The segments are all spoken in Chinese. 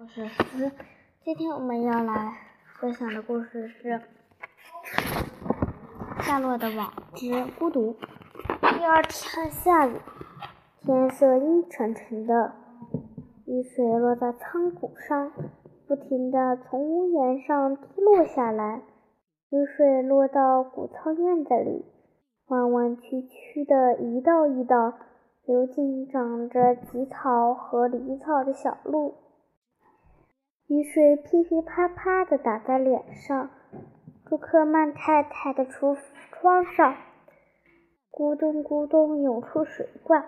我是思，今天我们要来分享的故事是《夏洛的网之孤独》。第二天下雨，天色阴沉沉的，雨水落在仓谷上，不停地从屋檐上滴落下来。雨水落到谷仓院子里，弯弯曲曲的一道一道，流进长着棘草和藜草的小路。雨水噼噼啪啪地打在脸上，朱克曼太太的橱窗上咕咚咕咚涌出水罐。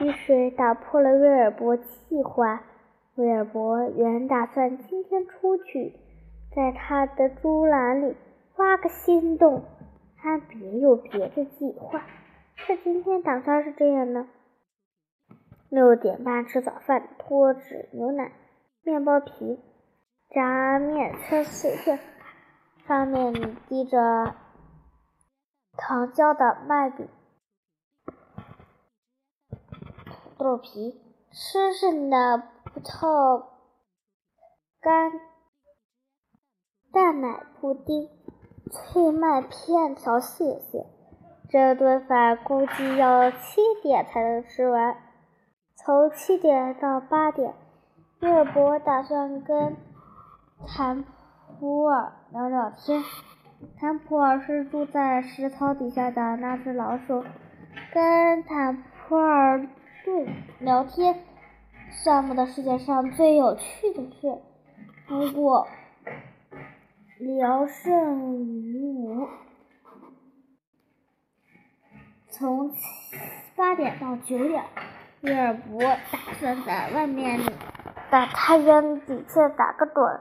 雨水打破了威尔伯计划。威尔伯原打算今天出去，在他的猪栏里挖个新洞，他别有别的计划。可今天打算是这样的：六点半吃早饭，脱脂牛奶。面包皮，炸面切碎片，上面滴着糖浆的麦饼，豆皮，吃剩的葡萄干，蛋奶布丁，脆麦片条谢谢。这顿饭估计要七点才能吃完，从七点到八点。威尔伯打算跟坦普尔聊聊天。坦普尔是住在石槽底下的那只老鼠。跟坦普尔对聊天，算不得世界上最有趣的事。不过聊胜于无。从八点到九点，威尔伯打算在外面。在太阳底下打个盹，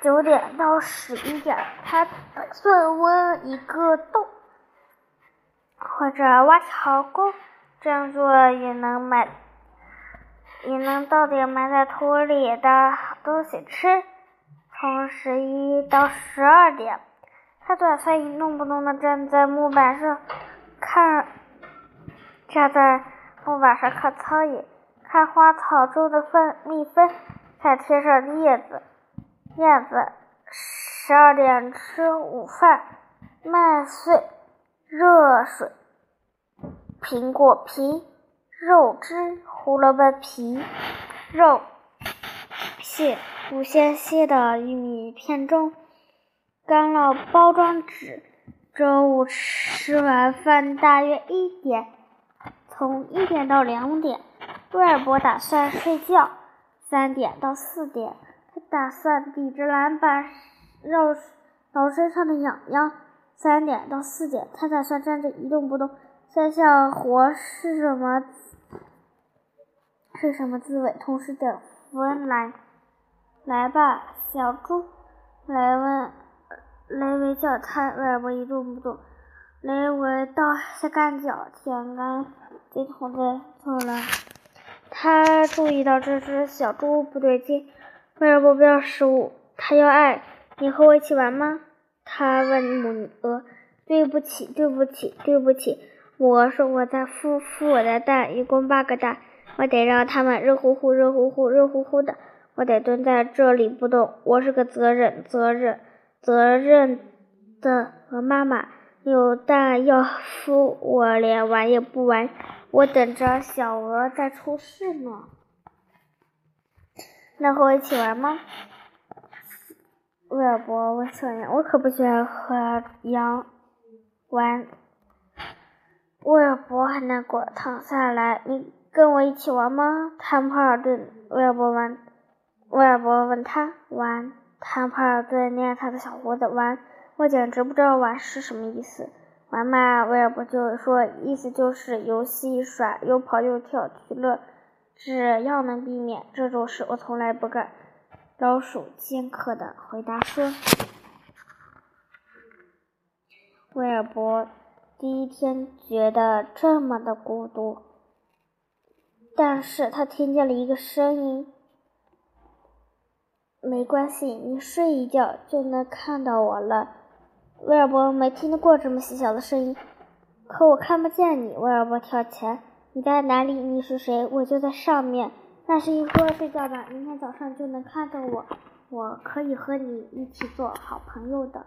九点到十一点，他打算挖一个洞，或者挖条沟，这样做也能买，也能到点埋在土里的东西吃。从十一到十二点，他打算一动不动地站在木板上看，站在木板上看苍蝇。看花草中的蜂蜜蜂，看天上叶子。燕子。十二点吃午饭，麦穗、热水、苹果皮、肉汁、胡萝卜皮、肉馅、不鲜蟹的玉米片中，干酪包装纸。中午吃完饭大约一点，从一点到两点。威尔伯打算睡觉，三点到四点，他打算抵着篮板绕挠身上的痒痒。三点到四点，他打算站着一动不动，想想活是什么，是什么滋味。同时等福恩来，来吧，小猪，雷文，雷维叫他。威尔伯一动不动。雷维倒下干脚，舔干净桶子，走了。他注意到这只小猪不对劲，威尔伯不要食物，他要爱。你和我一起玩吗？他问母鹅。对不起，对不起，对不起。母鹅说：“我在孵孵我的蛋，一共八个蛋，我得让它们热乎乎、热乎乎、热乎乎的。我得蹲在这里不动。我是个责任、责任、责任的鹅妈妈。有蛋要孵，我连玩也不玩。”我等着小鹅再出世呢，能和我一起玩吗？威尔伯问小羊：“我可不喜欢和羊玩。”威尔伯很难过，躺下来。你跟我一起玩吗？坦普尔顿。威尔伯问。威尔伯问他玩。坦普尔顿捏他的小胡子玩。我简直不知道玩是什么意思。玩嘛，威尔伯就说，意思就是游戏耍，又跑又跳，娱乐。只要能避免这种事，我从来不干。老鼠尖刻的回答说：“威尔伯第一天觉得这么的孤独，但是他听见了一个声音。没关系，你睡一觉就能看到我了。”威尔伯没听过这么细小的声音，可我看不见你。威尔伯跳前：“你在哪里？你是谁？我就在上面。那是一个，睡觉吧，明天早上就能看到我，我可以和你一起做好朋友的。